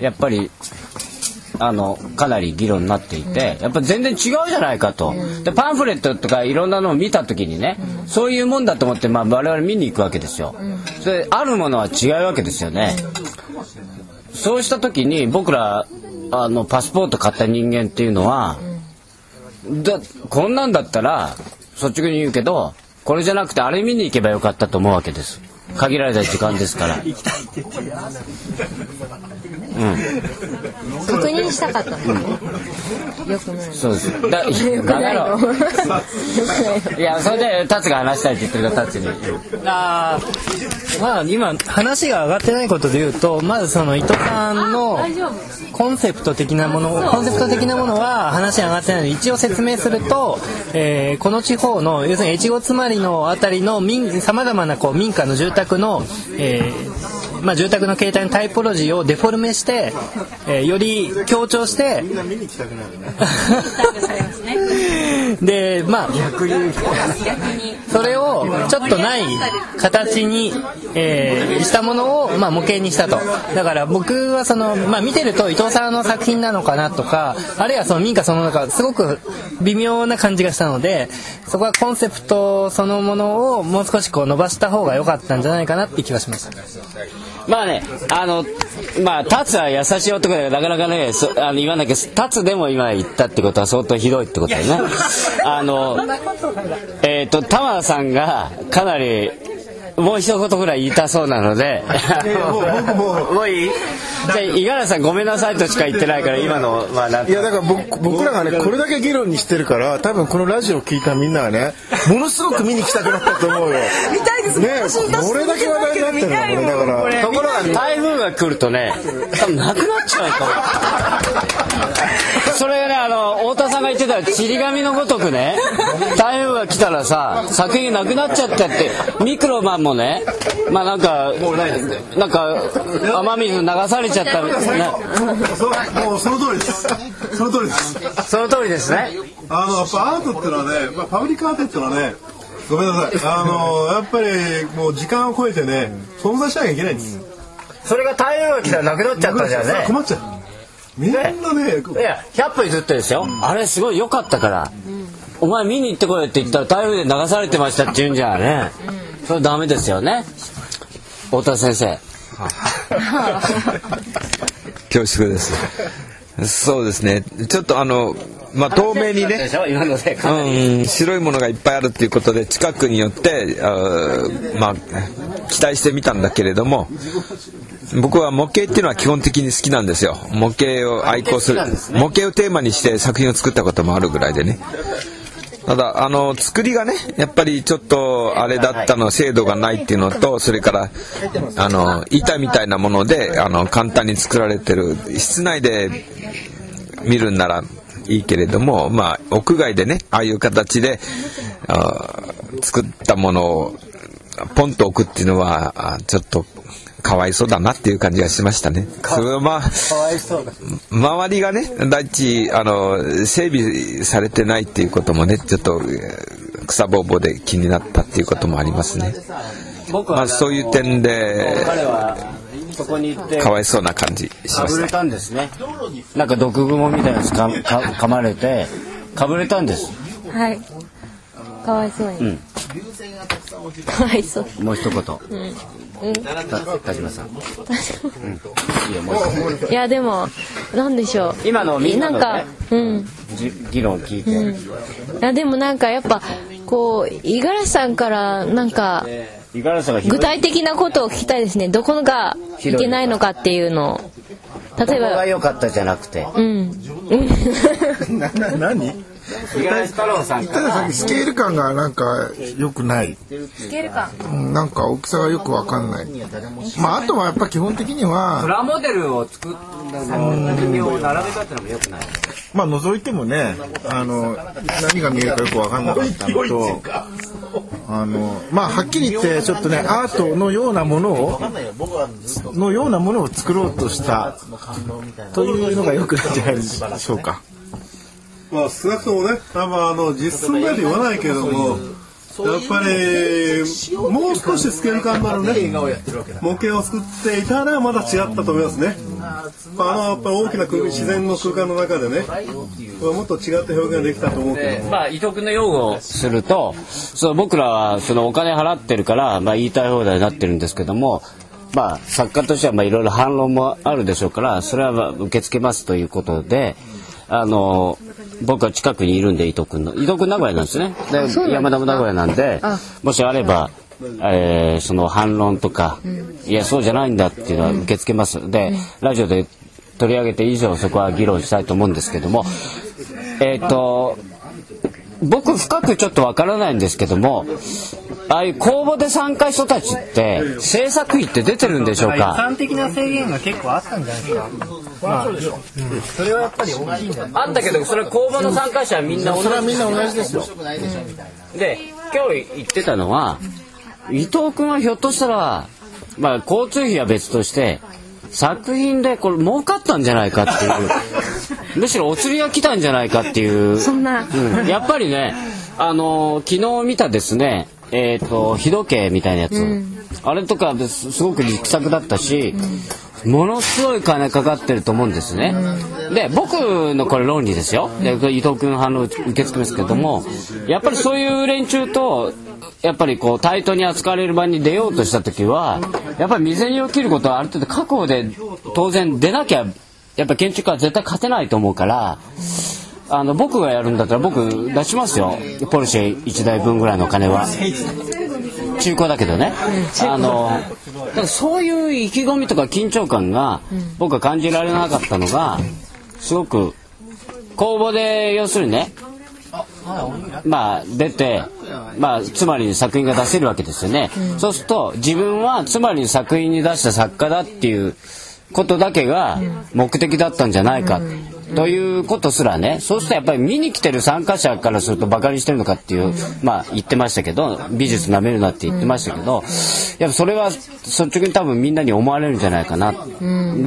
やっぱりあのかなり議論になっていてやっぱ全然違うじゃないかと。でパンフレットとかいろんなのを見た時にねそういうもんだと思ってまあ我々見に行くわけですよ。それあるものは違うわけですよね。そうした時に僕らあのパスポート買った人間っていうのは、だこんなんだったら率直に言うけどこれじゃなくてあれ見に行けばよかったと思うわけです。限られた時間ですから確認したかった。のねよくないそうです。だよくないの。バカ野郎いやそれでタツが話したいって言ってるからタツに。あー。まあ今話が上がってないことで言うとまずその伊藤さんのコンセプト的なものコンセプト的なものは話が上がってないの。で一応説明すると、えーこの地方の要するに越後妻有のあたりのさまざまなこう民家の住宅の、えーまあ、住宅の形態のタイポロジーをデフォルメして、えーより強調してみんな見に来たくなるね。でまあ逆に。それをちょっとない形に、えーしたものを、まあ、模型にしたとだから僕はその、まあ、見てると伊藤さんの作品なのかなとかあるいはその民家その中すごく微妙な感じがしたのでそこはコンセプトそのものをもう少しこう伸ばした方が良かったんじゃないかなって気がしましたまあね、あの、まあ、タツは優しい男だから、なかなかね、そあの言わなきゃ、タツでも今言ったってことは相当ひどいってことだよね。あの、えっ、と、玉田さんがかなり、もう一言ぐらい言いたそうなので、もういい じゃあ、五十嵐さんごめんなさいとしか言ってないから、今の、まあ、なんいやだから僕僕らがねこれだけ議論にしてるから多分このラジオを聞いたみんなはねものすごく見に来たくなったと思うよ。見たいです。ねこれだけ話題になってるのこれだから。ところが台風が来るとね、多分なくなっちゃうかも。それがね、あの、太田さんが言ってた、ちり紙のごとくね、台風が来たらさ、作品なくなっちゃったって、ミクロマンもね、まあなんか、なんか、雨水流されちゃったみたいな。もうその通りです。その通りです。その通りですね。あの、やっぱアートってのはね、まあ、パブリックアートってのはね、ごめんなさい。あの、やっぱりもう時間を超えてね、存在しなきゃいけないんです。それが台風が来たらなくなっちゃったじゃんね。困っちゃう。みんなね、いや、100歩譲ってですよ。あれすごい良かったから。お前見に行ってこいって言ったら台風で流されてましたって言うんじゃね。それダメですよね。太田先生。恐縮です。そうですね。ちょっとあの、まあ、透明にね。うん、白いものがいっぱいあるっていうことで近くによってあーまあ期待してみたんだけれども僕は模型っていうのは基本的に好きなんですよ。模型を愛好する。模型をテーマにして作品を作ったこともあるぐらいでね。ただあの作りがねやっぱりちょっとあれだったの精度がないっていうのとそれからあの板みたいなものであの簡単に作られてる。室内で見るんならいいけれども、まあ、屋外でねああいう形であー作ったものをポンと置くっていうのはあちょっとかわいそうだなっていう感じがしましたね。それはまあかわいそうだ周りがね第一あの整備されてないっていうこともねちょっとえー草ぼうぼうで気になったっていうこともありますね。僕まあそういう点で彼はそこに行ってかわいそうな感じしかぶれました。たんですねなんか毒蜘蛛みたいなやつかか噛まれてかぶれたんですはいかわいそうに、うん。かわいそう。もう一言。うん。うんた田島さん、うん、いやでもなんでしょう。今のみんなのね。なんかうん。じ議論聞いて、うん。いやでもなんかやっぱこう五十嵐さんからなんか五十嵐さんがひどい。具体的なことを聞きたいですね。どこがいけないのかっていうのを。例えば良かったじゃなくて。うん。なな 何？五十嵐太郎さんかたださっらきスケール感がなんか良くない、スケール感。うん、なんか大きさがよくわかんない。まああとはやっぱ基本的にプはラモデルを作ったを並べたってのも良くない。まあ覗いてもねあの何が見えるかよくわかんなかったのとあのまあはっきり言ってちょっとねアートのようなものをのようなものを作ろうとしたというのがよくないんじゃないでしょうか。まあ少なくともね、多分あの実寸大で言わないけれども、やっぱりもう少しスケール感のあるね、模型を作っていたらまだ違ったと思いますね。あのやっぱり大きな空自然の空間の中でね、もっと違った表現ができたと思うけども。まあ伊藤君の擁護をするとそう僕らはそのお金払ってるから、まあ、言いたい放題になってるんですけどもまあ作家としてはまあいろいろ反論もあるでしょうからそれはまあ受け付けますということであの僕は近くにいるんで伊藤君の伊藤君名古屋なんですね。で山田も名古屋なんであ。もしあれば、えーその反論とか、いやそうじゃないんだっていうのは受け付けます。でラジオで取り上げて以上そこは議論したいと思うんですけどもえっ、と僕深くちょっとわからないんですけどもああいう公募で参加した人たちって制作費って出てるんでしょう予か算的な制限が結構あったんじゃないですか。まあ、うんそれはやっぱり大きいんだ。あったけどそれ公募の参加者はみんな同じそれはみんな同じですよ。で今日言ってたのは伊藤君はひょっとしたら、まあ、交通費は別として作品でこれ儲かったんじゃないかっていう むしろお釣りが来たんじゃないかっていう。そんな。うん、やっぱりねあのー昨日見たですねえっ、と日時計みたいなやつ、うん。あれとかすすごく力作だったし、ものすごい金かかってると思うんですね、で僕のこれ論理ですよ。で伊藤君反応受け付けますけどもやっぱりそういう連中とやっぱりこう対等に扱われる場に出ようとした時はやっぱり未然に起きることはある程度覚悟で当然出なきゃやっぱ建築家は絶対勝てないと思うから。あの僕がやるんだったら僕出しますよ。ポルシェ1台分ぐらいの金は。中古だけどね。あのだそういう意気込みとか緊張感が僕は感じられなかったのがすごく公募で要するにねまあ出てまあつまり作品が出せるわけですよね、そうすると自分はつまり作品に出した作家だっていうことだけが目的だったんじゃないか、ということすらねそうするとやっぱり見に来てる参加者からするとバカにしてるのかっていうまあ言ってましたけど美術なめるなって言ってましたけどやっぱそれは率直に多分みんなに思われるんじゃないかな、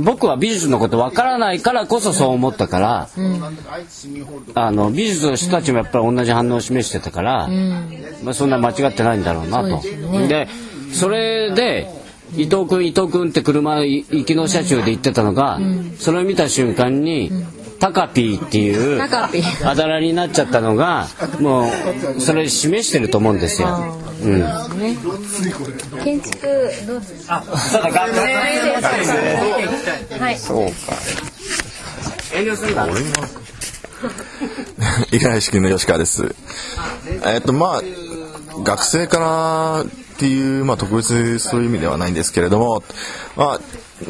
僕は美術のことわからないからこそそう思ったから、あの美術の人たちもやっぱり同じ反応を示してたから、まあ、そんな間違ってないんだろうなと。でそれで伊藤君伊藤君って車い行きの車中で言ってたのが、それを見た瞬間に、タカピーっていうあだ名になっちゃったのがもうそれ示してると思うんですよ。うん。ね。建築どうする？あ、そうだ、学はい。そうか。遠慮するな。五十嵐式の吉川です。えっと、まあ、学生からっていう、まあ、特別そういう意味ではないんですけれども、まあ、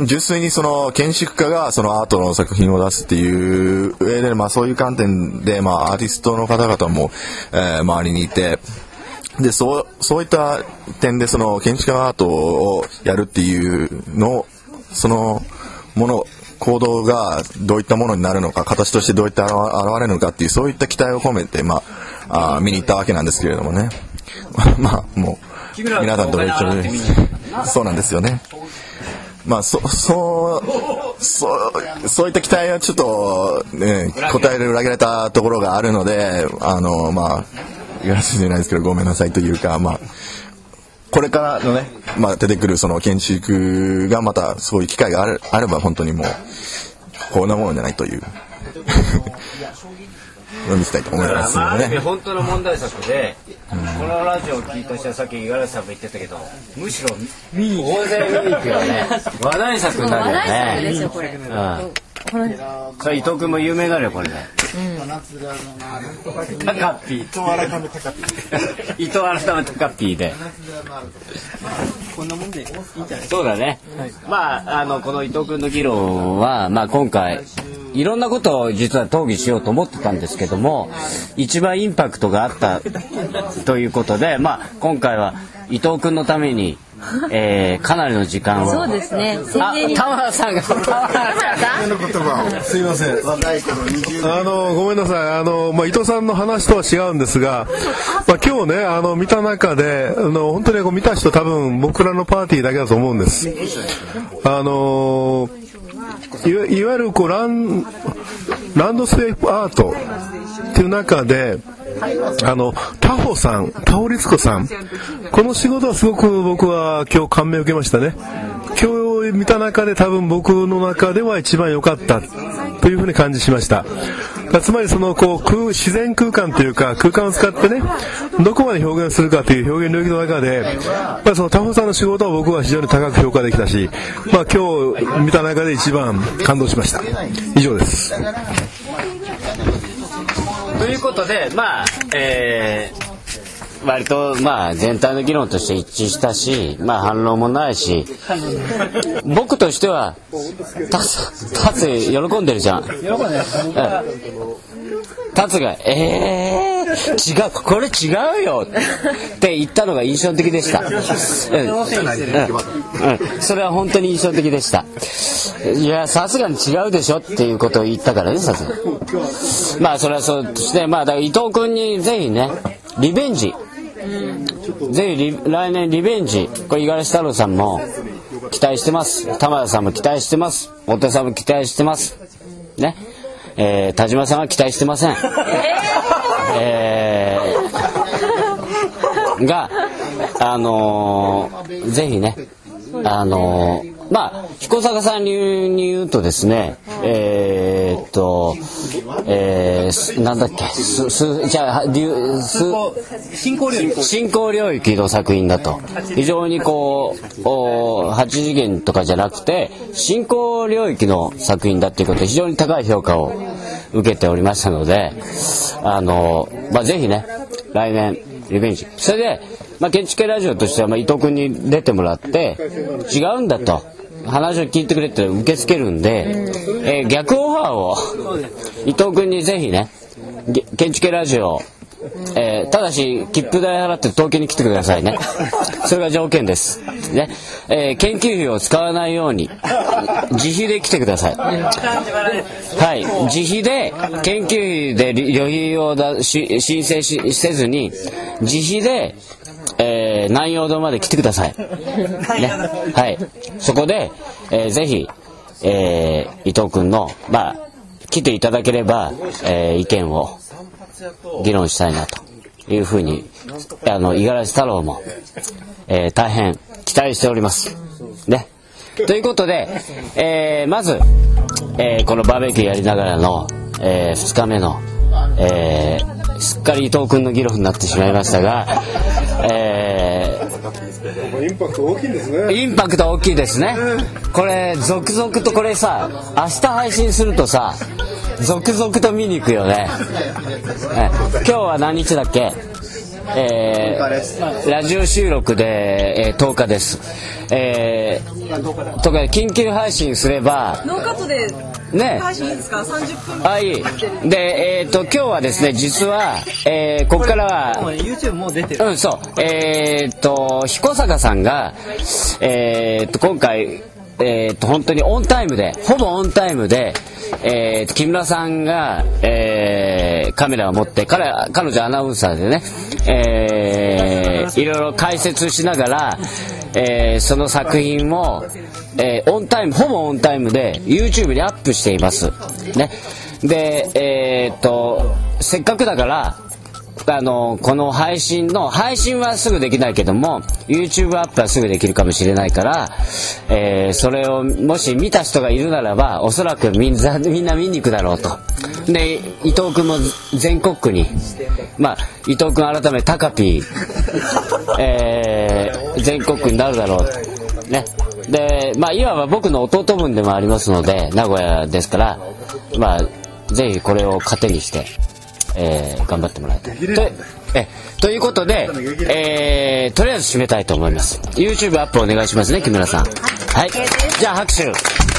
純粋にその建築家がそのアートの作品を出すっていう上で、まあ、そういう観点で、まあ、アーティストの方々も、えー周りにいて、で、そう、そういった点でその建築家アートをやるっていうのを、そのもの、行動がどういったものになるのか、形としてどういった現れるのかっていう、そういった期待を込めて、まあ、あ見に行ったわけなんですけれどもね。まあ、もう、皆さんとご一緒そうなんですよね。まあ、そ、そう、そう、そういった期待はちょっと、ね、答える裏切られたところがあるので、あの、まあ、言わせてないですけど、ごめんなさいというか、まあ、これからのね、まあ、出てくるその建築がまたそういう機会があれば本当にもうこんなものじゃないというのを見せたいと思いますのでね。る意味本当の問題作で、このラジオを聞いた人はさっき五十嵐さんも言ってたけどむしろ大勢見に行くよね。話題作になるよね。話題作ですよこのそれ伊藤君も有名になるよこれ。でタカピー。伊藤改めタカピー伊藤改めタカピー。でこんなもんでいいんじゃないで。そうだね、まああのこの伊藤君の議論は、まあ、今回いろんなことを実は討議しようと思ってたんですけども一番インパクトがあったということで、まあ、今回は伊藤君のために、えーかなりの時間を。そうですね。あ田村さんが。田村さんすいません。あの、ごめんなさい。あの、まあ、伊藤さんの話とは違うんですが、まあ、今日ね、あの、見た中で、あの、本当にこう見た人多分僕らのパーティーだけだと思うんです。あの、いわいわゆるこうラン、ランドスケープアートっていう中で、あの、タホさん、タホリツコさん、この仕事はすごく僕は今日感銘を受けましたね。今日見た中で多分僕の中では一番良かったというふうに感じしました。つまりそのこう空自然空間というか空間を使ってね、どこまで表現するかという表現領域の中で、やっぱりそのタホさんの仕事は僕は非常に高く評価できたし、まあ今日見た中で一番感動しました。以上です。ということでまあえー割とまあ全体の議論として一致したしまあ反論もないし僕としてはタツタツ喜んでるじゃん。タツが「えー、違うこれ違うよ」って言ったのが印象的でした、うん。うん。うん。それは本当に印象的でした。いやさすがに違うでしょっていうことを言ったからねさすがに。まあそれはそうとしてまあだから伊藤君にぜひねリベンジ。ぜひリ来年リベンジ。これ五十嵐太郎さんも期待してます。玉田さんも期待してます。太田さんも期待してます。ねえー田島さんは期待してません。えー。が、あのーぜひね、あのーまあ、彦坂さんに言うに言うとですね、えーっと、えーすなんだっけ、す、す、じゃあ、す、進行領域進行領域の作品だと。非常にこう、お8次元とかじゃなくて、進行領域の作品だっていうことで非常に高い評価を受けておりましたので、あの、まあ、ぜひね、来年、リベンジ。それで、まあ、建築系ラジオとしては、まあ、伊藤君に出てもらって、違うんだと。話を聞いてくれって受け付けるんで、えー逆オファーを伊藤君にぜひね、げ建築系ラジオ、えーただし、切符代払って東京に来てくださいね。それが条件です。ね。えー研究費を使わないように、自費で来てください。はい。自費で、研究費で旅費をだし申請しせずに、自費で、えー南陽堂まで来てください。ね。はい。そこで、えーぜひ、えー伊藤君の、まあ、来ていただければ、えー意見を議論したいなというふうに、あの、五十嵐太郎も、えー大変期待しております。ね。ということで、えーまず、えーこのバーベキューやりながらの、え2日目の、えーすっかり伊藤君の議論になってしまいましたが、えインパクト大きいんですね。インパクト大きいですね。これ、続々とこれさ、明日配信するとさ、続々と見に行くよね。え今日は何日だっけ？えーラジオ収録で、えー10日です。えー、とか緊急配信すれば、ノーカットでね配信いいですか？30分あ、いい。で、えっ、と、今日はですね、実は、えーここからは、YouTube もう出てるうん、そう。えーっと、彦坂さんが、えーっと、今回、えーっと、本当にオンタイムで、ほぼオンタイムで、えー、木村さんが、えーカメラを持って、彼、彼女アナウンサーでね、えーいろいろ解説しながら、えーその作品を、えーオンタイム、ほぼオンタイムで YouTube にアップしています。ね。で、えーっと、せっかくだから、あの、この配信の、配信はすぐできないけども、YouTube アップはすぐできるかもしれないから、えーそれをもし見た人がいるならば、おそらくみんな、みんな見に行くだろうと。で、伊藤君も全国区に、まあ、伊藤君改めタカピー、えー全国区になるだろうと。ね。で、まあ、いわば僕の弟分でもありますので、名古屋ですから、まあ、ぜひこれを糧にして、えー頑張ってもらいたい。とえということで、えーとりあえず締めたいと思います。YouTube アップお願いしますね、木村さん。はい。じゃあ拍手。